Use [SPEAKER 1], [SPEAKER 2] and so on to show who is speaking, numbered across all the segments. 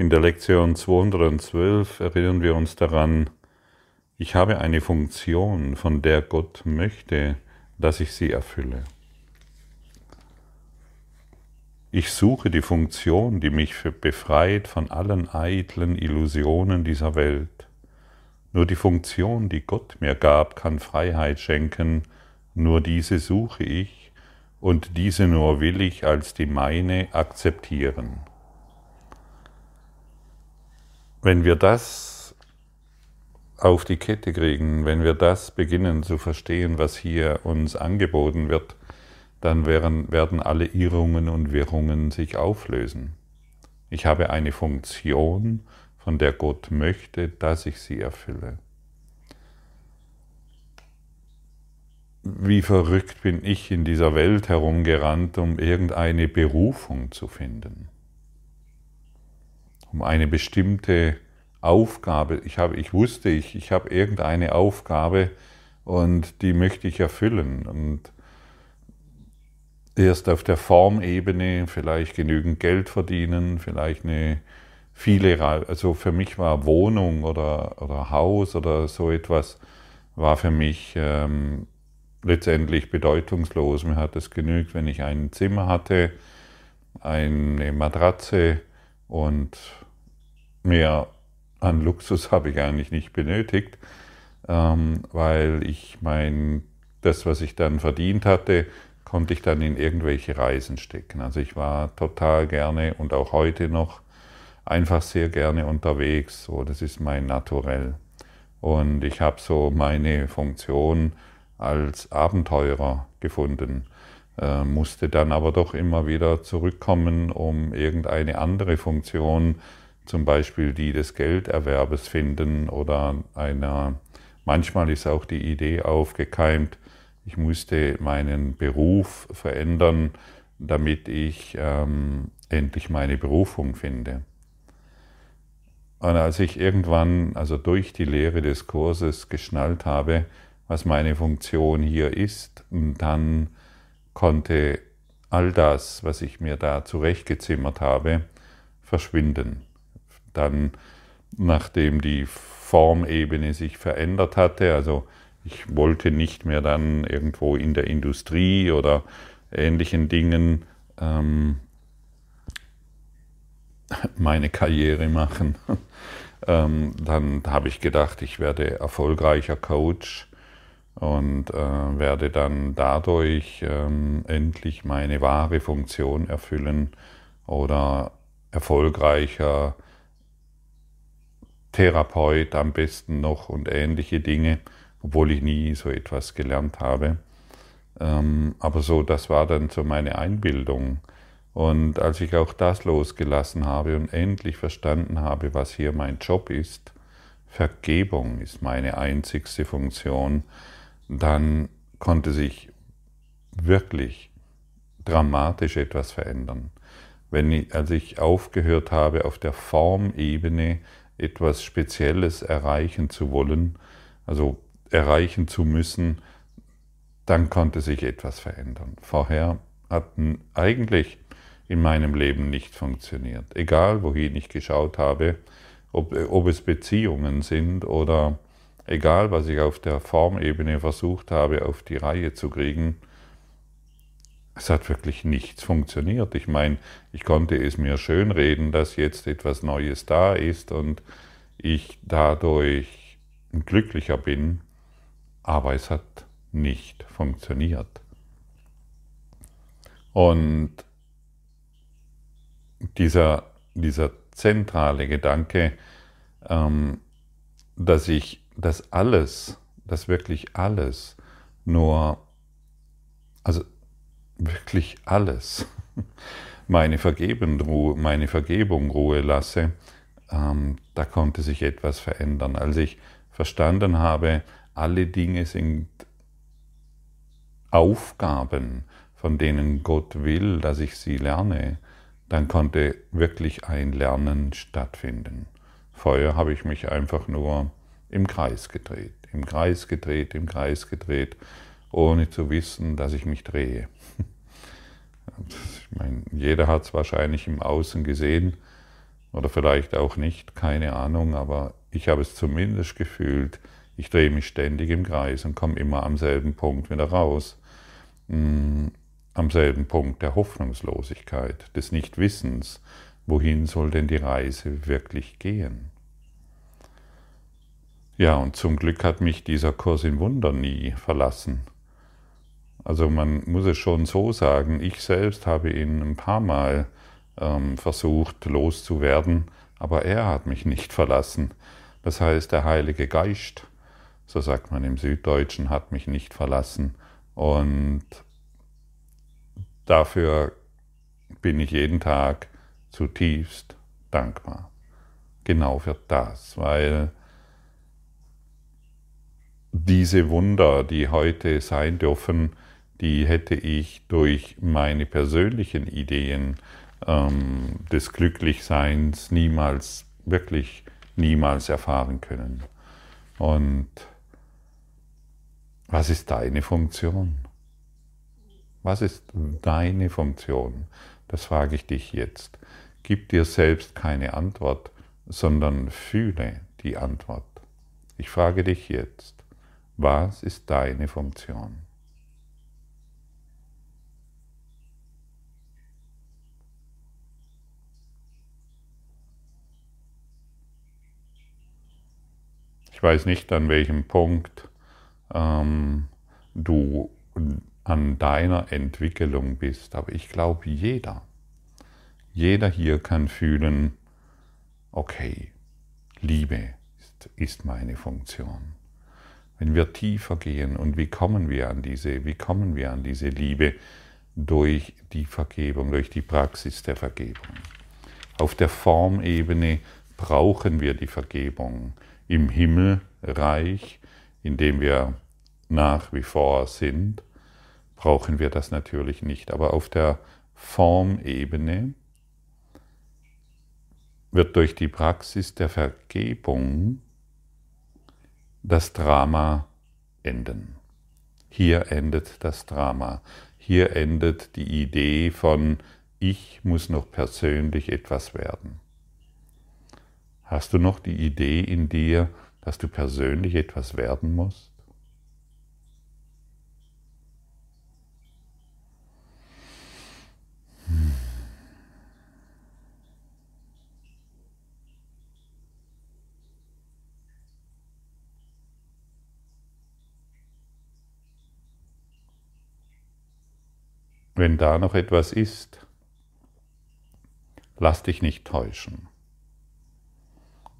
[SPEAKER 1] In der Lektion 212 erinnern wir uns daran, ich habe eine Funktion, von der Gott möchte, dass ich sie erfülle. Ich suche die Funktion, die mich befreit von allen eitlen Illusionen dieser Welt. Nur die Funktion, die Gott mir gab, kann Freiheit schenken, nur diese suche ich und diese nur will ich als die meine akzeptieren. Wenn wir das auf die Kette kriegen, wenn wir das beginnen zu verstehen, was hier uns angeboten wird, dann werden, werden alle Irrungen und Wirrungen sich auflösen. Ich habe eine Funktion, von der Gott möchte, dass ich sie erfülle. Wie verrückt bin ich in dieser Welt herumgerannt, um irgendeine Berufung zu finden, um eine bestimmte Aufgabe. Ich, habe, ich wusste, ich, ich habe irgendeine Aufgabe und die möchte ich erfüllen. Und erst auf der Formebene vielleicht genügend Geld verdienen, vielleicht eine viele, also für mich war Wohnung oder, oder Haus oder so etwas, war für mich ähm, letztendlich bedeutungslos. Mir hat es genügt, wenn ich ein Zimmer hatte, eine Matratze und mehr an Luxus habe ich eigentlich nicht benötigt, ähm, weil ich mein, das, was ich dann verdient hatte, konnte ich dann in irgendwelche Reisen stecken. Also ich war total gerne und auch heute noch einfach sehr gerne unterwegs. So, das ist mein Naturell. Und ich habe so meine Funktion als Abenteurer gefunden, äh, musste dann aber doch immer wieder zurückkommen, um irgendeine andere Funktion, zum Beispiel die des Gelderwerbes finden oder einer, manchmal ist auch die Idee aufgekeimt, ich musste meinen Beruf verändern, damit ich ähm, endlich meine Berufung finde. Und als ich irgendwann, also durch die Lehre des Kurses, geschnallt habe, was meine Funktion hier ist, dann konnte all das, was ich mir da zurechtgezimmert habe, verschwinden. Dann, nachdem die Formebene sich verändert hatte, also ich wollte nicht mehr dann irgendwo in der Industrie oder ähnlichen Dingen ähm, meine Karriere machen. ähm, dann habe ich gedacht, ich werde erfolgreicher Coach und äh, werde dann dadurch ähm, endlich meine wahre Funktion erfüllen oder erfolgreicher Therapeut am besten noch und ähnliche Dinge obwohl ich nie so etwas gelernt habe. Ähm, aber so, das war dann so meine Einbildung. Und als ich auch das losgelassen habe und endlich verstanden habe, was hier mein Job ist, Vergebung ist meine einzigste Funktion, dann konnte sich wirklich dramatisch etwas verändern. Wenn ich, als ich aufgehört habe, auf der Formebene etwas Spezielles erreichen zu wollen, also erreichen zu müssen, dann konnte sich etwas verändern. Vorher hat eigentlich in meinem Leben nicht funktioniert. Egal, wohin ich geschaut habe, ob, ob es Beziehungen sind oder egal, was ich auf der Formebene versucht habe, auf die Reihe zu kriegen, es hat wirklich nichts funktioniert. Ich meine, ich konnte es mir schönreden, dass jetzt etwas Neues da ist und ich dadurch glücklicher bin, aber es hat nicht funktioniert. Und dieser, dieser zentrale Gedanke, ähm, dass ich das alles, dass wirklich alles nur, also wirklich alles, meine, Vergeben, meine Vergebung Ruhe lasse, ähm, da konnte sich etwas verändern. Als ich verstanden habe, alle Dinge sind Aufgaben, von denen Gott will, dass ich sie lerne, dann konnte wirklich ein Lernen stattfinden. Vorher habe ich mich einfach nur im Kreis gedreht, im Kreis gedreht, im Kreis gedreht, ohne zu wissen, dass ich mich drehe. Ich meine, jeder hat es wahrscheinlich im Außen gesehen, Oder vielleicht auch nicht, keine Ahnung, aber ich habe es zumindest gefühlt, ich drehe mich ständig im Kreis und komme immer am selben Punkt wieder raus. Mm, am selben Punkt der Hoffnungslosigkeit, des Nichtwissens, wohin soll denn die Reise wirklich gehen. Ja, und zum Glück hat mich dieser Kurs in Wunder nie verlassen. Also man muss es schon so sagen, ich selbst habe ihn ein paar Mal ähm, versucht loszuwerden, aber er hat mich nicht verlassen. Das heißt, der Heilige Geist, so sagt man im Süddeutschen, hat mich nicht verlassen. Und dafür bin ich jeden Tag zutiefst dankbar. Genau für das, weil diese Wunder, die heute sein dürfen, die hätte ich durch meine persönlichen Ideen ähm, des Glücklichseins niemals, wirklich niemals erfahren können. Und was ist deine Funktion? Was ist deine Funktion? Das frage ich dich jetzt. Gib dir selbst keine Antwort, sondern fühle die Antwort. Ich frage dich jetzt, was ist deine Funktion? Ich weiß nicht, an welchem Punkt ähm, du an deiner Entwicklung bist, aber ich glaube, jeder, jeder hier kann fühlen, okay, Liebe ist, ist meine Funktion. Wenn wir tiefer gehen und wie kommen wir an diese, wie kommen wir an diese Liebe durch die Vergebung, durch die Praxis der Vergebung. Auf der Formebene brauchen wir die Vergebung im Himmelreich, in dem wir nach wie vor sind, brauchen wir das natürlich nicht. Aber auf der Formebene wird durch die Praxis der Vergebung das Drama enden. Hier endet das Drama. Hier endet die Idee von, ich muss noch persönlich etwas werden. Hast du noch die Idee in dir, dass du persönlich etwas werden musst? Wenn da noch etwas ist, lass dich nicht täuschen.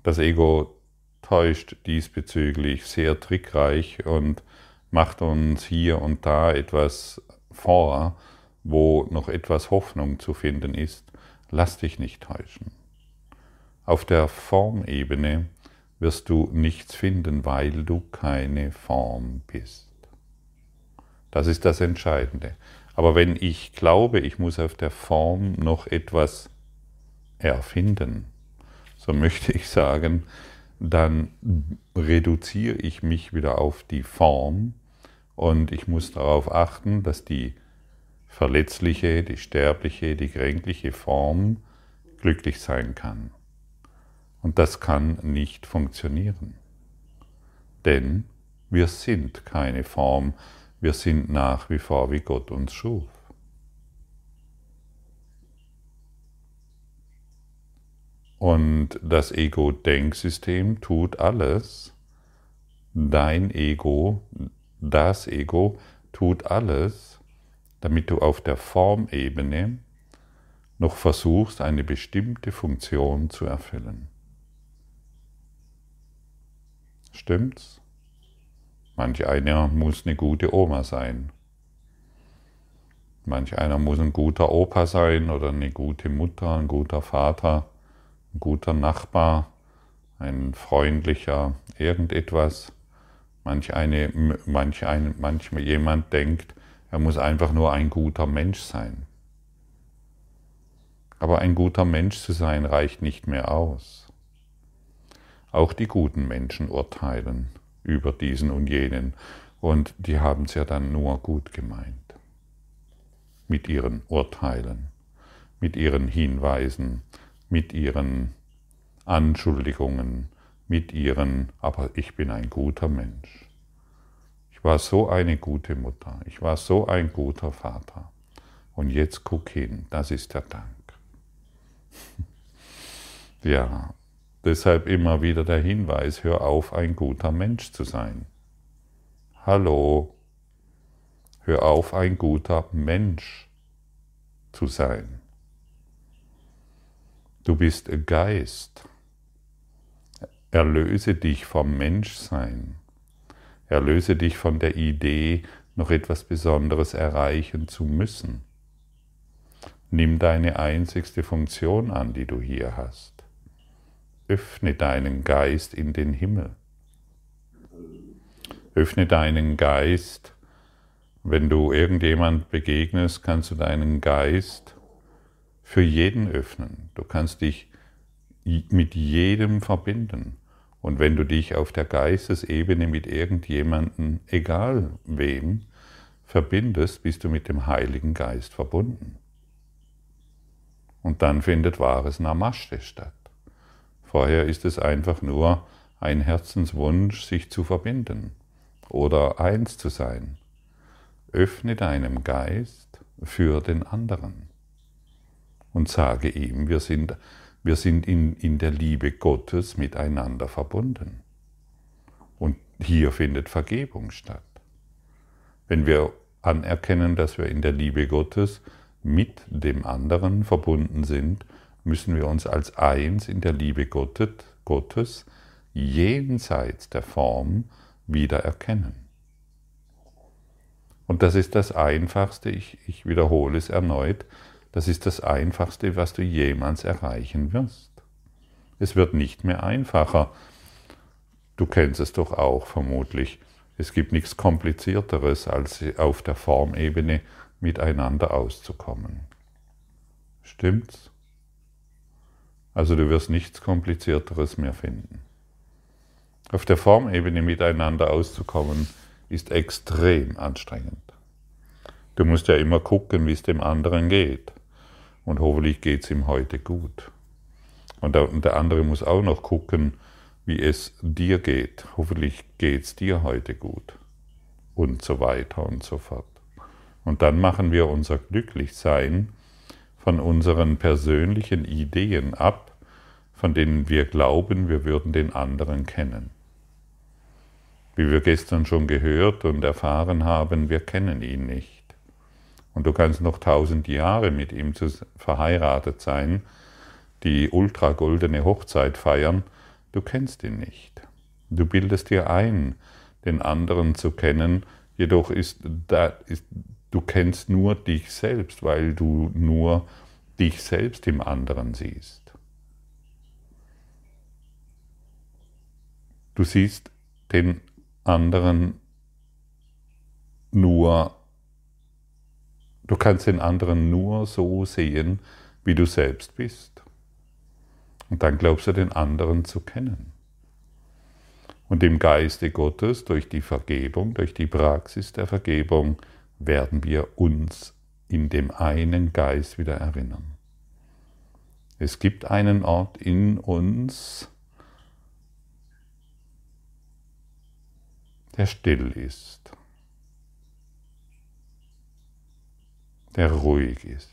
[SPEAKER 1] Das Ego täuscht diesbezüglich sehr trickreich und macht uns hier und da etwas vor, wo noch etwas Hoffnung zu finden ist. Lass dich nicht täuschen. Auf der Formebene wirst du nichts finden, weil du keine Form bist. Das ist das Entscheidende. Aber wenn ich glaube, ich muss auf der Form noch etwas erfinden, so möchte ich sagen, dann reduziere ich mich wieder auf die Form und ich muss darauf achten, dass die verletzliche, die sterbliche, die kränkliche Form glücklich sein kann. Und das kann nicht funktionieren. Denn wir sind keine Form, wir sind nach wie vor, wie Gott uns schuf. Und das Ego-Denksystem tut alles, dein Ego, das Ego tut alles, damit du auf der Formebene noch versuchst, eine bestimmte Funktion zu erfüllen. Stimmt's? Manch einer muss eine gute Oma sein. Manch einer muss ein guter Opa sein oder eine gute Mutter, ein guter Vater ein guter Nachbar, ein freundlicher irgendetwas. Manch, eine, manch, ein, manch jemand denkt, er muss einfach nur ein guter Mensch sein. Aber ein guter Mensch zu sein reicht nicht mehr aus. Auch die guten Menschen urteilen über diesen und jenen und die haben es ja dann nur gut gemeint. Mit ihren Urteilen, mit ihren Hinweisen, mit ihren Anschuldigungen, mit ihren, aber ich bin ein guter Mensch. Ich war so eine gute Mutter, ich war so ein guter Vater. Und jetzt guck hin, das ist der Dank. Ja, deshalb immer wieder der Hinweis, hör auf, ein guter Mensch zu sein. Hallo, hör auf, ein guter Mensch zu sein. Du bist Geist. Erlöse dich vom Menschsein. Erlöse dich von der Idee, noch etwas Besonderes erreichen zu müssen. Nimm deine einzigste Funktion an, die du hier hast. Öffne deinen Geist in den Himmel. Öffne deinen Geist. Wenn du irgendjemand begegnest, kannst du deinen Geist für jeden öffnen. Du kannst dich mit jedem verbinden. Und wenn du dich auf der Geistesebene mit irgendjemandem, egal wem, verbindest, bist du mit dem Heiligen Geist verbunden. Und dann findet wahres Namaste statt. Vorher ist es einfach nur ein Herzenswunsch, sich zu verbinden oder eins zu sein. Öffne deinem Geist für den anderen und sage ihm, wir sind wir sind in, in der Liebe Gottes miteinander verbunden. Und hier findet Vergebung statt. Wenn wir anerkennen, dass wir in der Liebe Gottes mit dem anderen verbunden sind, müssen wir uns als eins in der Liebe Gottes, jenseits der Form wieder erkennen. Und das ist das Einfachste, ich, ich wiederhole es erneut, das ist das Einfachste, was du jemals erreichen wirst. Es wird nicht mehr einfacher. Du kennst es doch auch vermutlich. Es gibt nichts Komplizierteres, als auf der Formebene miteinander auszukommen. Stimmt's? Also du wirst nichts Komplizierteres mehr finden. Auf der Formebene miteinander auszukommen, ist extrem anstrengend. Du musst ja immer gucken, wie es dem anderen geht und hoffentlich geht es ihm heute gut. Und der, und der andere muss auch noch gucken, wie es dir geht. Hoffentlich geht es dir heute gut. Und so weiter und so fort. Und dann machen wir unser Glücklichsein von unseren persönlichen Ideen ab, von denen wir glauben, wir würden den anderen kennen. Wie wir gestern schon gehört und erfahren haben, wir kennen ihn nicht. Und du kannst noch tausend Jahre mit ihm verheiratet sein, die ultragoldene Hochzeit feiern, du kennst ihn nicht. Du bildest dir ein, den anderen zu kennen, jedoch ist, da, ist du kennst nur dich selbst, weil du nur dich selbst im anderen siehst. Du siehst den anderen nur Du kannst den anderen nur so sehen, wie du selbst bist. Und dann glaubst du den anderen zu kennen. Und im Geiste Gottes, durch die Vergebung, durch die Praxis der Vergebung, werden wir uns in dem einen Geist wieder erinnern. Es gibt einen Ort in uns, der still ist. der ruhig ist,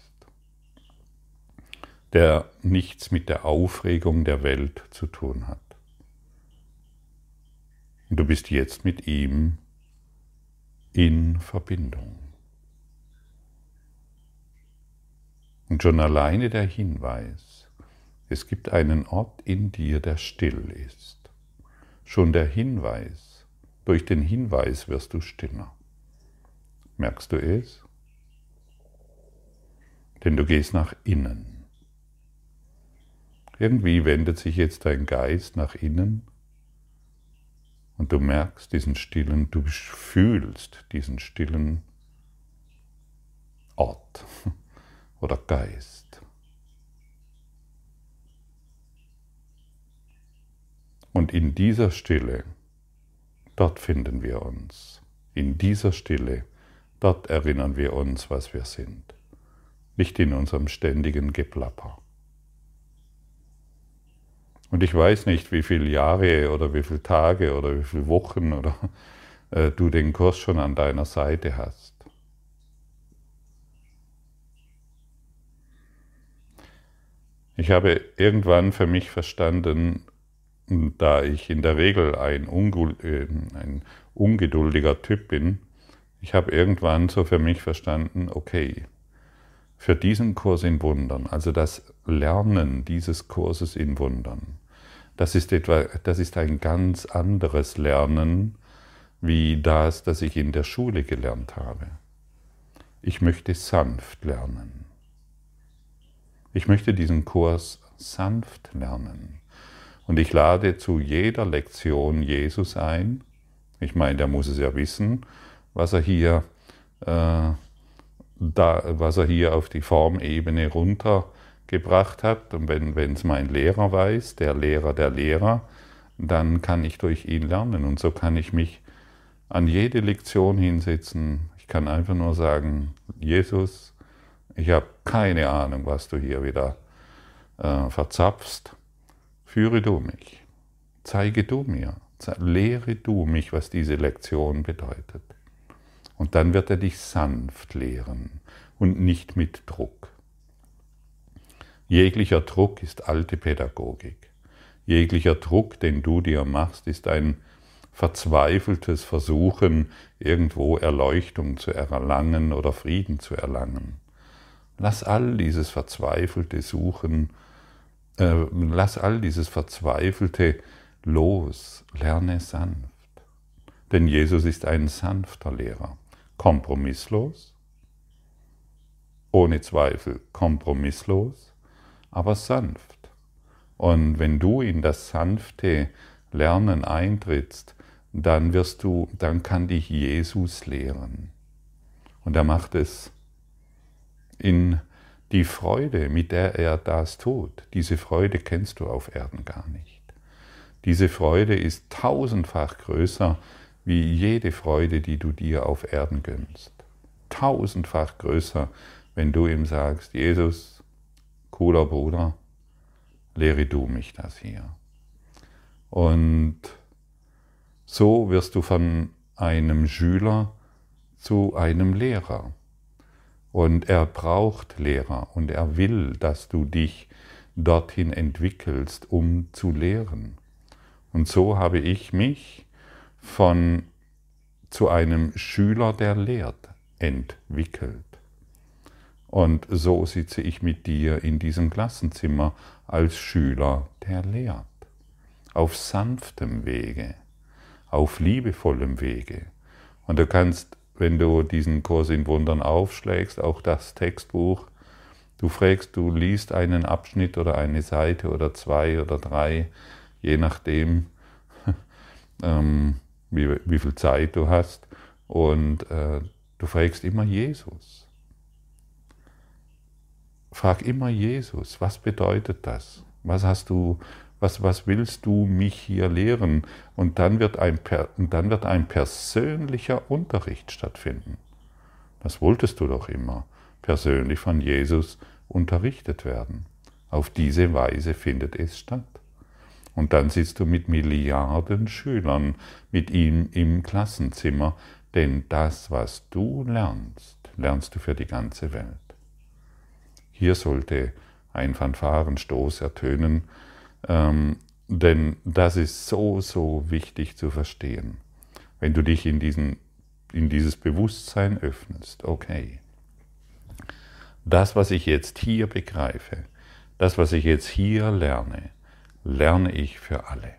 [SPEAKER 1] der nichts mit der Aufregung der Welt zu tun hat. Und du bist jetzt mit ihm in Verbindung. Und schon alleine der Hinweis, es gibt einen Ort in dir, der still ist. Schon der Hinweis, durch den Hinweis wirst du stiller. Merkst du es? denn du gehst nach innen. Irgendwie wendet sich jetzt dein Geist nach innen und du merkst diesen stillen, du fühlst diesen stillen Ort oder Geist. Und in dieser Stille, dort finden wir uns. In dieser Stille, dort erinnern wir uns, was wir sind nicht in unserem ständigen Geplapper. Und ich weiß nicht, wie viele Jahre oder wie viele Tage oder wie viele Wochen oder äh, du den Kurs schon an deiner Seite hast. Ich habe irgendwann für mich verstanden, da ich in der Regel ein, äh, ein ungeduldiger Typ bin, ich habe irgendwann so für mich verstanden, okay, für diesen Kurs in Wundern, also das Lernen dieses Kurses in Wundern, das ist, etwa, das ist ein ganz anderes Lernen wie das, das ich in der Schule gelernt habe. Ich möchte sanft lernen. Ich möchte diesen Kurs sanft lernen. Und ich lade zu jeder Lektion Jesus ein. Ich meine, der muss es ja wissen, was er hier, äh, da, was er hier auf die Formebene runtergebracht hat. Und wenn es mein Lehrer weiß, der Lehrer der Lehrer, dann kann ich durch ihn lernen. Und so kann ich mich an jede Lektion hinsetzen. Ich kann einfach nur sagen, Jesus, ich habe keine Ahnung, was du hier wieder äh, verzapfst. Führe du mich. Zeige du mir. Lehre du mich, was diese Lektion bedeutet. Und dann wird er dich sanft lehren und nicht mit Druck. Jeglicher Druck ist alte Pädagogik. Jeglicher Druck, den du dir machst, ist ein verzweifeltes Versuchen, irgendwo Erleuchtung zu erlangen oder Frieden zu erlangen. Lass all dieses verzweifelte Suchen, äh, lass all dieses verzweifelte los, lerne sanft. Denn Jesus ist ein sanfter Lehrer kompromisslos, ohne Zweifel kompromisslos, aber sanft. Und wenn du in das sanfte Lernen eintrittst, dann wirst du, dann kann dich Jesus lehren. Und er macht es in die Freude, mit der er das tut. Diese Freude kennst du auf Erden gar nicht. Diese Freude ist tausendfach größer wie jede Freude, die du dir auf Erden gönnst. Tausendfach größer, wenn du ihm sagst, Jesus, cooler Bruder, lehre du mich das hier. Und so wirst du von einem Schüler zu einem Lehrer. Und er braucht Lehrer und er will, dass du dich dorthin entwickelst, um zu lehren. Und so habe ich mich von zu einem Schüler, der lehrt, entwickelt. Und so sitze ich mit dir in diesem Klassenzimmer als Schüler, der lehrt. Auf sanftem Wege, auf liebevollem Wege. Und du kannst, wenn du diesen Kurs in Wundern aufschlägst, auch das Textbuch, du fragst, du liest einen Abschnitt oder eine Seite oder zwei oder drei, je nachdem, ähm, wie, wie viel Zeit du hast. Und äh, du fragst immer Jesus. Frag immer Jesus, was bedeutet das? Was hast du, was, was willst du mich hier lehren? Und dann wird ein, dann wird ein persönlicher Unterricht stattfinden. Das wolltest du doch immer, persönlich von Jesus unterrichtet werden. Auf diese Weise findet es statt. Und dann sitzt du mit Milliarden Schülern mit ihm im Klassenzimmer, denn das, was du lernst, lernst du für die ganze Welt. Hier sollte ein Fanfarenstoß ertönen, ähm, denn das ist so, so wichtig zu verstehen. Wenn du dich in, diesen, in dieses Bewusstsein öffnest, okay, das, was ich jetzt hier begreife, das, was ich jetzt hier lerne, lerne ich für alle.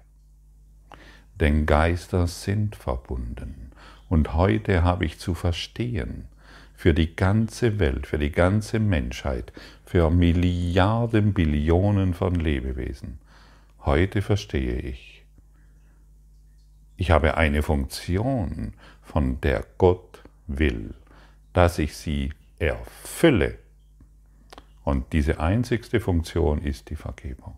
[SPEAKER 1] Denn Geister sind verbunden. Und heute habe ich zu verstehen, für die ganze Welt, für die ganze Menschheit, für Milliarden, Billionen von Lebewesen. Heute verstehe ich. Ich habe eine Funktion, von der Gott will, dass ich sie erfülle. Und diese einzigste Funktion ist die Vergebung.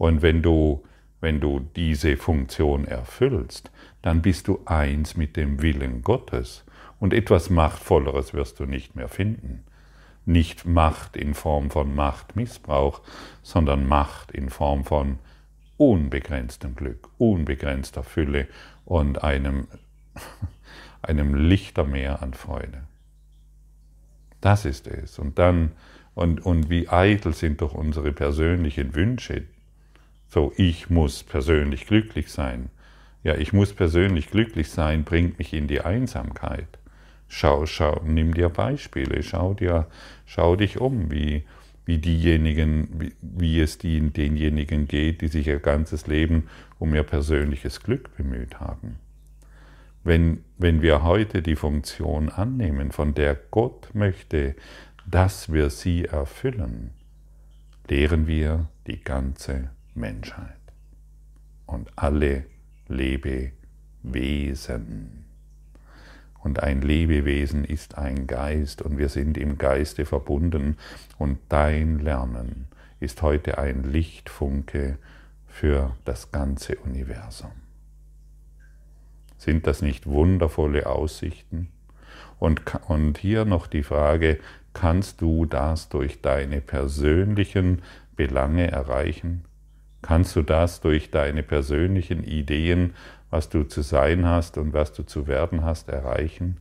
[SPEAKER 1] Und wenn du, wenn du diese Funktion erfüllst, dann bist du eins mit dem Willen Gottes. Und etwas Machtvolleres wirst du nicht mehr finden. nicht Macht in Form von Machtmissbrauch, sondern Macht in Form von unbegrenztem Glück, unbegrenzter Fülle und einem, einem Lichtermeer an Freude. Das ist es. Und dann, und, und wie eitel sind doch unsere persönlichen Wünsche. So, ich muss persönlich glücklich sein. Ja, ich muss persönlich glücklich sein, bringt mich in die Einsamkeit. Schau, schau, nimm dir Beispiele, schau dir, schau dich um, wie, wie diejenigen, wie, wie es die, denjenigen geht, die sich ihr ganzes Leben um ihr persönliches Glück bemüht haben. Wenn, wenn wir heute die Funktion annehmen, von der Gott möchte, dass wir sie erfüllen, lehren wir die ganze Menschheit und alle Lebewesen. Und ein Lebewesen ist ein Geist und wir sind im Geiste verbunden und dein Lernen ist heute ein Lichtfunke für das ganze Universum. Sind das nicht wundervolle Aussichten? Und, und hier noch die Frage, kannst du das durch deine persönlichen Belange erreichen? Kannst du das durch deine persönlichen Ideen was du zu sein hast und was du zu werden hast, erreichen?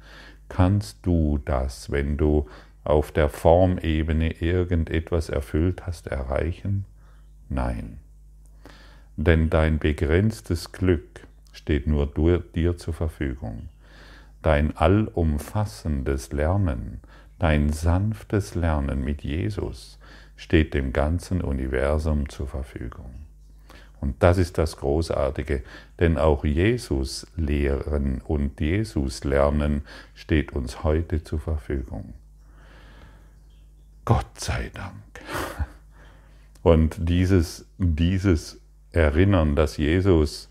[SPEAKER 1] Kannst du das, wenn du auf der Formebene irgendetwas erfüllt hast, erreichen? Nein. Denn dein begrenztes Glück steht nur dir zur Verfügung. Dein allumfassendes Lernen, dein sanftes Lernen mit Jesus steht dem ganzen Universum zur Verfügung. Und das ist das Großartige, denn auch Jesus lehren und Jesus lernen steht uns heute zur Verfügung. Gott sei Dank. Und dieses, dieses Erinnern, das Jesus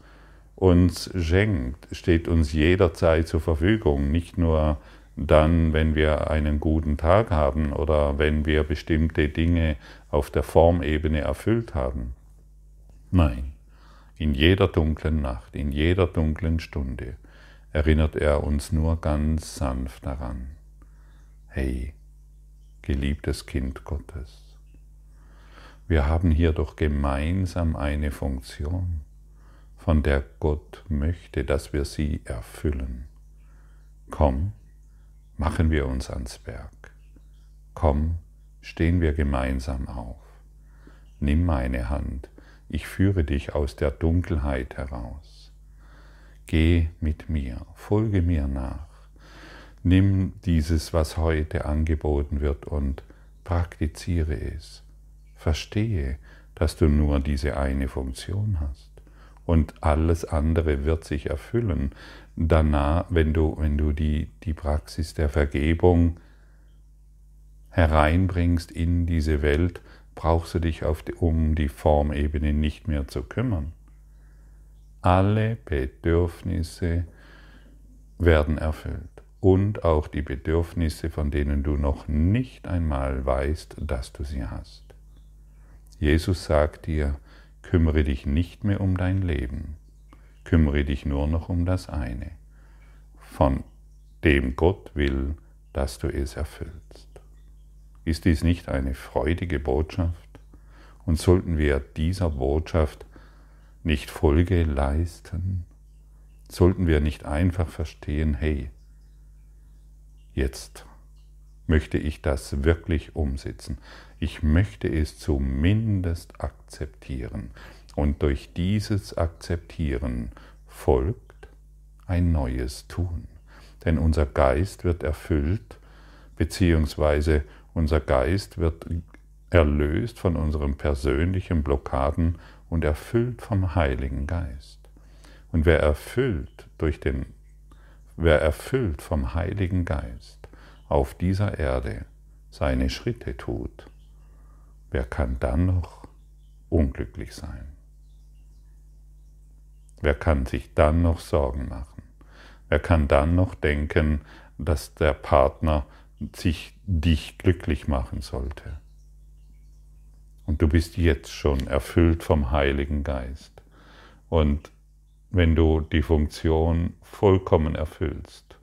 [SPEAKER 1] uns schenkt, steht uns jederzeit zur Verfügung, nicht nur dann, wenn wir einen guten Tag haben oder wenn wir bestimmte Dinge auf der Formebene erfüllt haben. Nein, in jeder dunklen Nacht, in jeder dunklen Stunde erinnert er uns nur ganz sanft daran. Hey, geliebtes Kind Gottes, wir haben hier doch gemeinsam eine Funktion, von der Gott möchte, dass wir sie erfüllen. Komm, machen wir uns ans Werk. Komm, stehen wir gemeinsam auf. Nimm meine Hand, ich führe dich aus der Dunkelheit heraus. Geh mit mir, folge mir nach. Nimm dieses, was heute angeboten wird, und praktiziere es. Verstehe, dass du nur diese eine Funktion hast. Und alles andere wird sich erfüllen. Danach, wenn du, wenn du die, die Praxis der Vergebung hereinbringst in diese Welt, brauchst du dich die, um die Formebene nicht mehr zu kümmern. Alle Bedürfnisse werden erfüllt und auch die Bedürfnisse, von denen du noch nicht einmal weißt, dass du sie hast. Jesus sagt dir, kümmere dich nicht mehr um dein Leben, kümmere dich nur noch um das eine, von dem Gott will, dass du es erfüllst. Ist dies nicht eine freudige Botschaft? Und sollten wir dieser Botschaft nicht Folge leisten? Sollten wir nicht einfach verstehen, hey, jetzt möchte ich das wirklich umsetzen. Ich möchte es zumindest akzeptieren. Und durch dieses Akzeptieren folgt ein neues Tun. Denn unser Geist wird erfüllt, beziehungsweise unser Geist wird erlöst von unseren persönlichen Blockaden und erfüllt vom Heiligen Geist. Und wer erfüllt durch den wer erfüllt vom Heiligen Geist auf dieser Erde seine Schritte tut, wer kann dann noch unglücklich sein? Wer kann sich dann noch Sorgen machen? Wer kann dann noch denken, dass der Partner sich dich glücklich machen sollte. Und du bist jetzt schon erfüllt vom Heiligen Geist. Und wenn du die Funktion vollkommen erfüllst,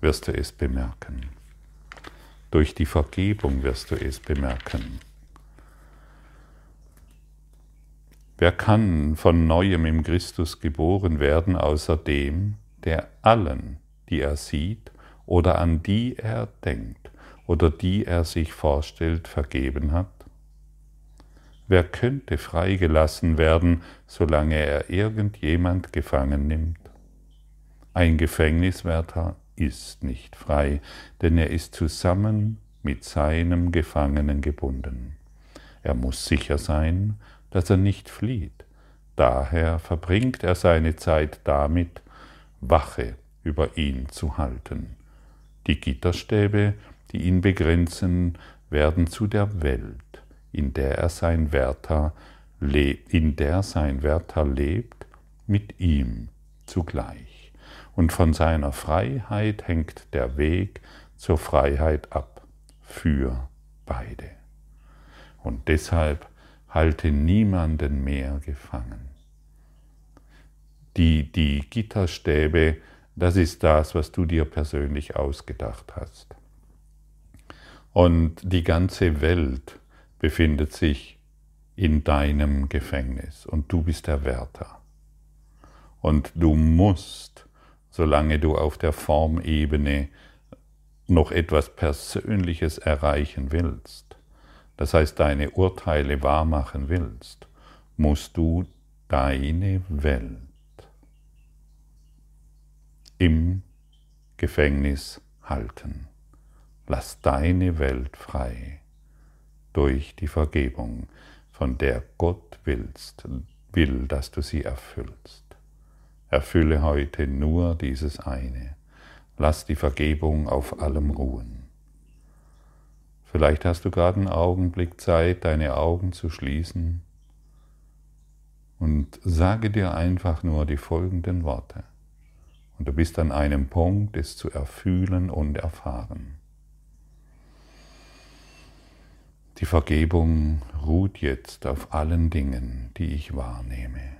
[SPEAKER 1] wirst du es bemerken. Durch die Vergebung wirst du es bemerken. Wer kann von neuem im Christus geboren werden, außer dem, der allen, die er sieht oder an die er denkt oder die er sich vorstellt, vergeben hat? Wer könnte freigelassen werden, solange er irgendjemand gefangen nimmt? Ein Gefängniswärter ist nicht frei, denn er ist zusammen mit seinem Gefangenen gebunden. Er muss sicher sein, dass er nicht flieht. Daher verbringt er seine Zeit damit, Wache über ihn zu halten. Die Gitterstäbe, die ihn begrenzen, werden zu der Welt, in der er sein Wärter in der sein Wärter lebt, mit ihm zugleich. Und von seiner Freiheit hängt der Weg zur Freiheit ab, für beide. Und deshalb halte niemanden mehr gefangen. Die, die Gitterstäbe, das ist das, was du dir persönlich ausgedacht hast. Und die ganze Welt befindet sich in deinem Gefängnis und du bist der Wärter. Und du musst, solange du auf der Formebene noch etwas Persönliches erreichen willst, das heißt deine Urteile wahrmachen willst, musst du deine Welt im Gefängnis halten. Lass deine Welt frei durch die Vergebung, von der Gott willst, will, dass du sie erfüllst. Erfülle heute nur dieses eine. Lass die Vergebung auf allem ruhen. Vielleicht hast du gerade einen Augenblick Zeit, deine Augen zu schließen und sage dir einfach nur die folgenden Worte. Und du bist an einem Punkt, es zu erfühlen und erfahren. Die Vergebung ruht jetzt auf allen Dingen, die ich wahrnehme.